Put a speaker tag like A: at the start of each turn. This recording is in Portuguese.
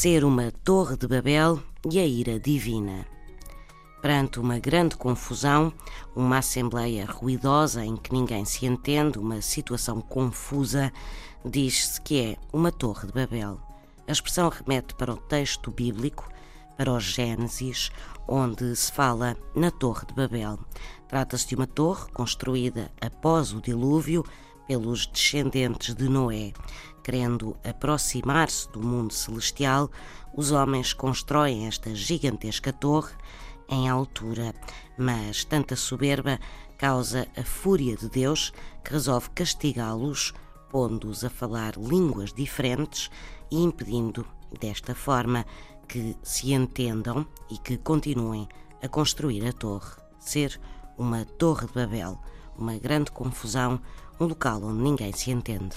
A: ser uma torre de Babel e a ira divina. Perante uma grande confusão, uma assembleia ruidosa em que ninguém se entende, uma situação confusa, diz-se que é uma torre de Babel. A expressão remete para o texto bíblico, para o Gênesis, onde se fala na Torre de Babel. Trata-se de uma torre construída após o dilúvio pelos descendentes de Noé. Querendo aproximar-se do mundo celestial, os homens constroem esta gigantesca torre em altura, mas tanta soberba causa a fúria de Deus que resolve castigá-los, pondo-os a falar línguas diferentes e impedindo, desta forma, que se entendam e que continuem a construir a torre, ser uma torre de Babel, uma grande confusão, um local onde ninguém se entende.